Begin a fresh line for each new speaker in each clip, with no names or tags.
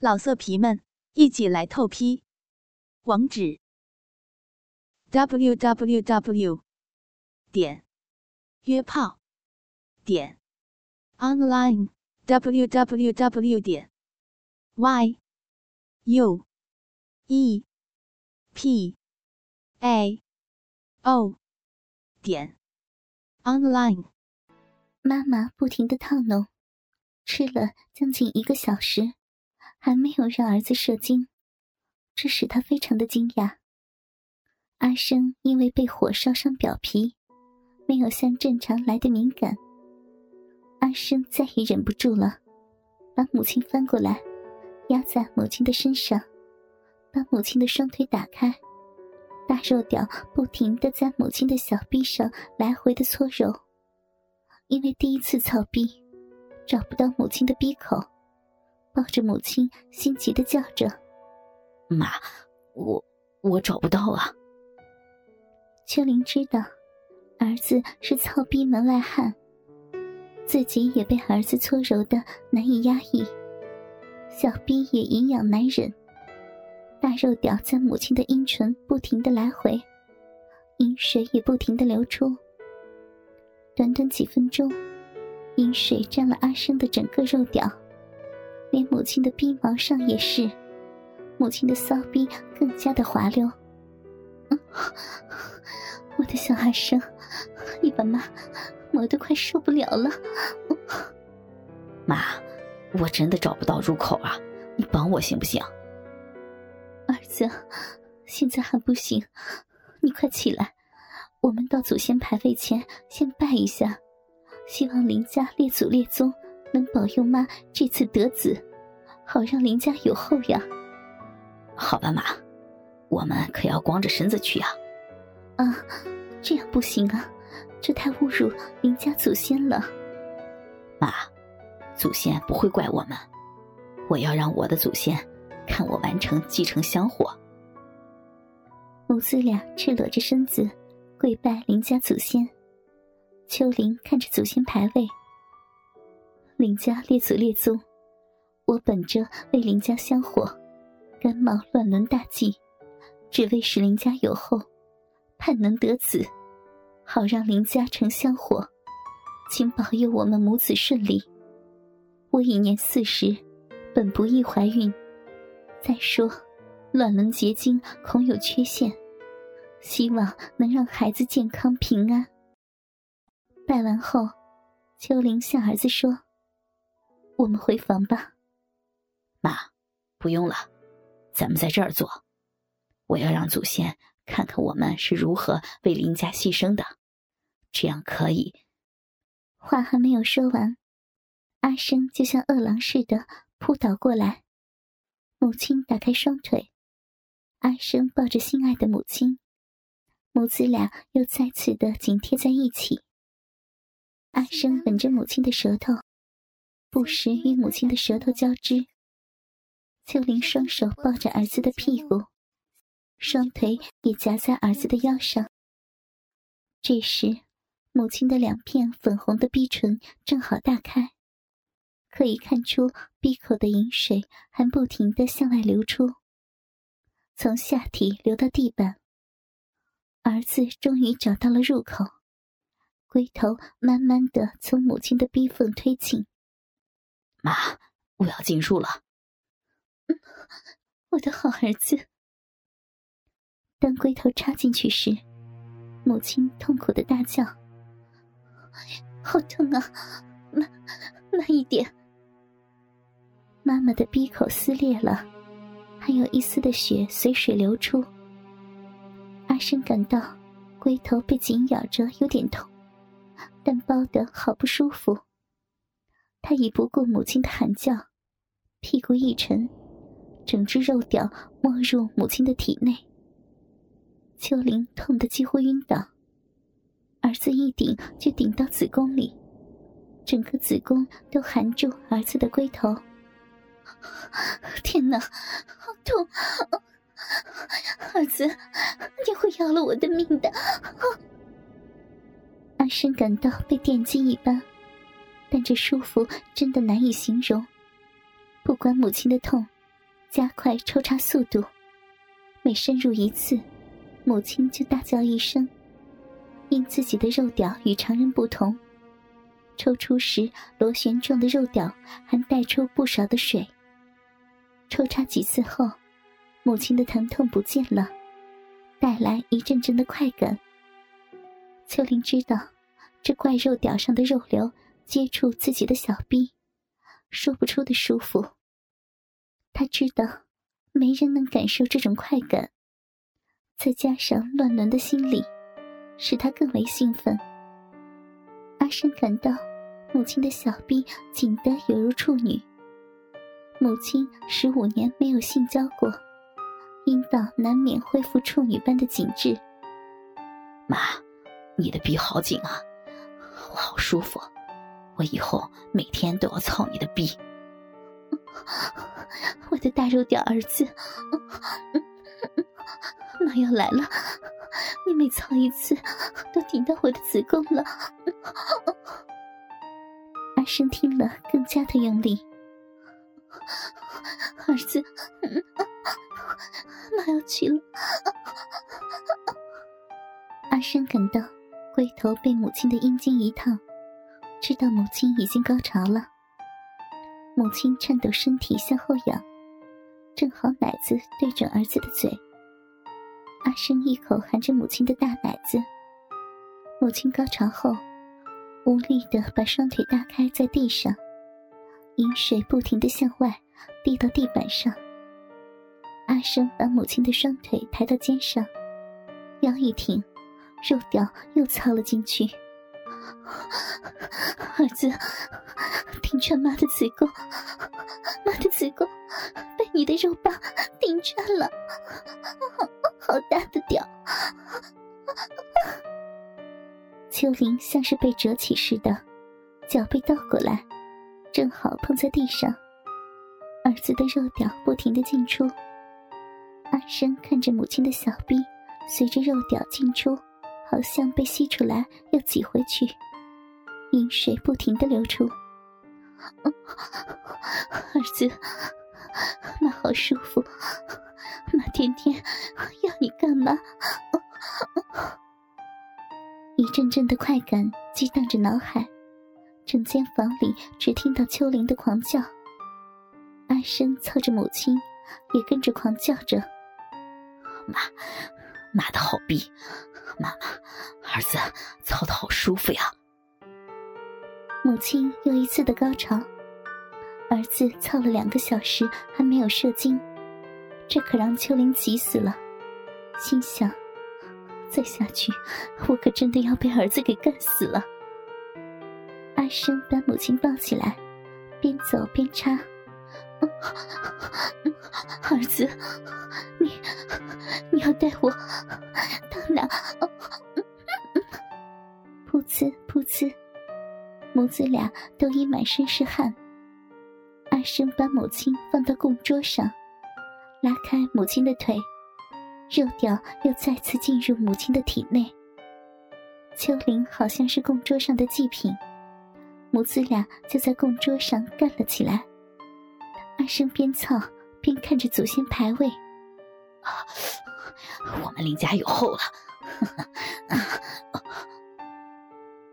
老色皮们，一起来透批！网址：w w w 点约炮点 online w w w 点 y u e p a o 点 online。
妈妈不停的套弄，吃了将近一个小时。还没有让儿子射精，这使他非常的惊讶。阿生因为被火烧伤表皮，没有像正常来的敏感。阿生再也忍不住了，把母亲翻过来，压在母亲的身上，把母亲的双腿打开，大肉屌不停的在母亲的小臂上来回的搓揉。因为第一次操逼，找不到母亲的逼口。抱着母亲，心急的叫着：“
妈，我我找不到啊！”
秋玲知道，儿子是操逼门外汉，自己也被儿子搓揉的难以压抑，小逼也营养难忍，大肉屌在母亲的阴唇不停的来回，阴水也不停的流出。短短几分钟，阴水沾了阿生的整个肉屌。连母亲的逼毛上也是，母亲的骚逼更加的滑溜。我的小孩生，你把妈磨得快受不了了。
妈，我真的找不到入口啊，你帮我行不行？
儿子，现在还不行，你快起来，我们到祖先牌位前先拜一下，希望林家列祖列宗。能保佑妈这次得子，好让林家有后呀。
好吧，妈，我们可要光着身子去啊。
啊，这样不行啊，这太侮辱林家祖先了。
妈，祖先不会怪我们，我要让我的祖先看我完成继承香火。
母子俩赤裸着身子跪拜林家祖先。秋林看着祖先牌位。林家列祖列宗，我本着为林家香火，甘冒乱伦大忌，只为使林家有后，盼能得子，好让林家成香火，请保佑我们母子顺利。我已年四十，本不易怀孕，再说，乱伦结晶恐有缺陷，希望能让孩子健康平安。拜完后，秋玲向儿子说。我们回房吧，
妈，不用了，咱们在这儿坐。我要让祖先看看我们是如何为林家牺牲的，这样可以。
话还没有说完，阿生就像饿狼似的扑倒过来。母亲打开双腿，阿生抱着心爱的母亲，母子俩又再次的紧贴在一起。阿生吻着母亲的舌头。不时与母亲的舌头交织，秋玲双手抱着儿子的屁股，双腿也夹在儿子的腰上。这时，母亲的两片粉红的逼唇正好大开，可以看出闭口的饮水还不停的向外流出，从下体流到地板。儿子终于找到了入口，龟头慢慢的从母亲的逼缝推进。
妈，我要进入了。
我的好儿子。当龟头插进去时，母亲痛苦的大叫：“好痛啊！慢，慢一点。”妈妈的闭口撕裂了，还有一丝的血随水流出。阿生感到龟头被紧咬着，有点痛，但包的好不舒服。他已不顾母亲的喊叫，屁股一沉，整只肉屌没入母亲的体内。秋玲痛得几乎晕倒，儿子一顶就顶到子宫里，整个子宫都含住儿子的龟头。天哪，好痛！儿子，你会要了我的命的！阿生感到被电击一般。但这舒服真的难以形容。不管母亲的痛，加快抽插速度。每深入一次，母亲就大叫一声。因自己的肉屌与常人不同，抽出时螺旋状的肉屌还带出不少的水。抽插几次后，母亲的疼痛不见了，带来一阵阵的快感。秋玲知道，这怪肉屌上的肉瘤接触自己的小臂，说不出的舒服。他知道，没人能感受这种快感，再加上乱伦的心理。使他更为兴奋。阿生感到母亲的小臂紧得犹如处女。母亲十五年没有性交过，阴道难免恢复处女般的紧致。
妈，你的臂好紧啊，我好舒服。我以后每天都要操你的逼。
我的大肉屌儿子，妈要来了。你每操一次，都顶到我的子宫了。阿生听了，更加的用力。儿子，妈要去了。阿生感到龟头被母亲的阴茎一烫，知道母亲已经高潮了。母亲颤抖身体向后仰，正好奶子对准儿子的嘴。阿生一口含着母亲的大奶子，母亲高潮后，无力的把双腿大开在地上，饮水不停的向外滴到地板上。阿生把母亲的双腿抬到肩上，腰一挺，肉屌又操了进去。儿子，顶穿妈的子宫，妈的子宫被你的肉棒顶穿了。好大的屌！秋玲像是被折起似的，脚被倒过来，正好碰在地上。儿子的肉屌不停的进出，阿生看着母亲的小臂随着肉屌进出，好像被吸出来又挤回去，饮水不停的流出。儿子，妈好舒服。妈天天要你干嘛？一阵阵的快感激荡着脑海，整间房里只听到秋玲的狂叫。阿生凑着母亲，也跟着狂叫着：“
妈，妈的好逼！妈妈，儿子操的好舒服呀！”
母亲又一次的高潮，儿子操了两个小时还没有射精。这可让秋玲急死了，心想：再下去，我可真的要被儿子给干死了。阿生把母亲抱起来，边走边插：“儿子，你要带我到哪？”噗呲噗呲，母子俩都已满身是汗。阿生把母亲放到供桌上。拉开母亲的腿，肉屌又再次进入母亲的体内。秋玲好像是供桌上的祭品，母子俩就在供桌上干了起来。阿生边操边看着祖先牌位，
啊，我们林家有后了！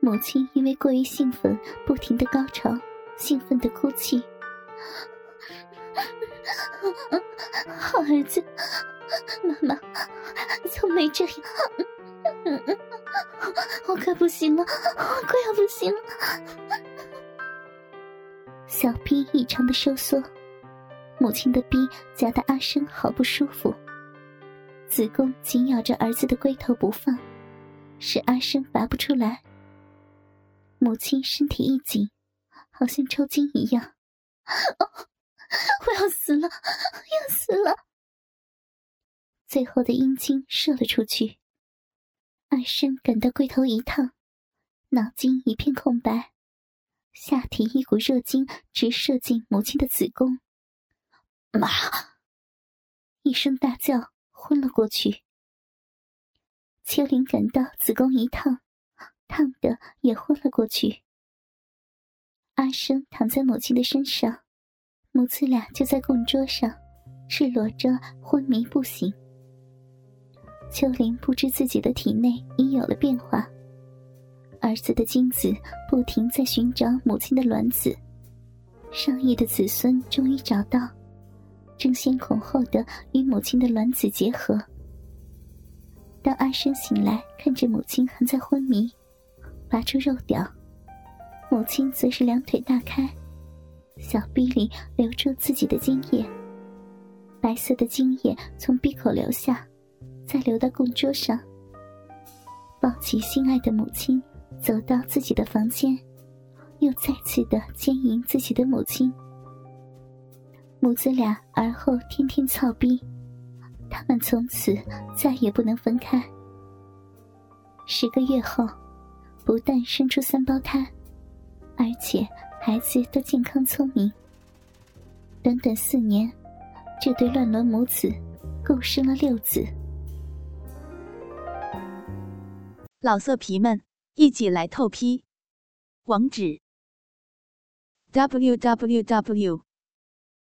母亲因为过于兴奋，不停的高潮，兴奋的哭泣。好儿子，妈妈从没这样，我快不行了，我快要不行了。小臂异常的收缩，母亲的臂夹得阿生好不舒服，子宫紧咬着儿子的龟头不放，使阿生拔不出来。母亲身体一紧，好像抽筋一样。哦我要死了，要死了！最后的阴茎射了出去，阿生感到龟头一烫，脑筋一片空白，下体一股热精直射进母亲的子宫。
妈！
一声大叫，昏了过去。秋玲感到子宫一烫，烫的也昏了过去。阿生躺在母亲的身上。母子俩就在供桌上，赤裸着昏迷不醒。秋玲不知自己的体内已有了变化，儿子的精子不停在寻找母亲的卵子，上亿的子孙终于找到，争先恐后的与母亲的卵子结合。当阿生醒来，看着母亲还在昏迷，拔出肉屌，母亲则是两腿大开，小臂里流出自己的精液，白色的精液从闭口流下，再流到供桌上。抱起心爱的母亲，走到自己的房间，又再次的奸淫自己的母亲。母子俩而后天天操逼。他们从此再也不能分开。十个月后，不但生出三胞胎，而且孩子都健康聪明。短短四年，这对乱伦母子共生了六子。
老色皮们，一起来透批！网址：w w w.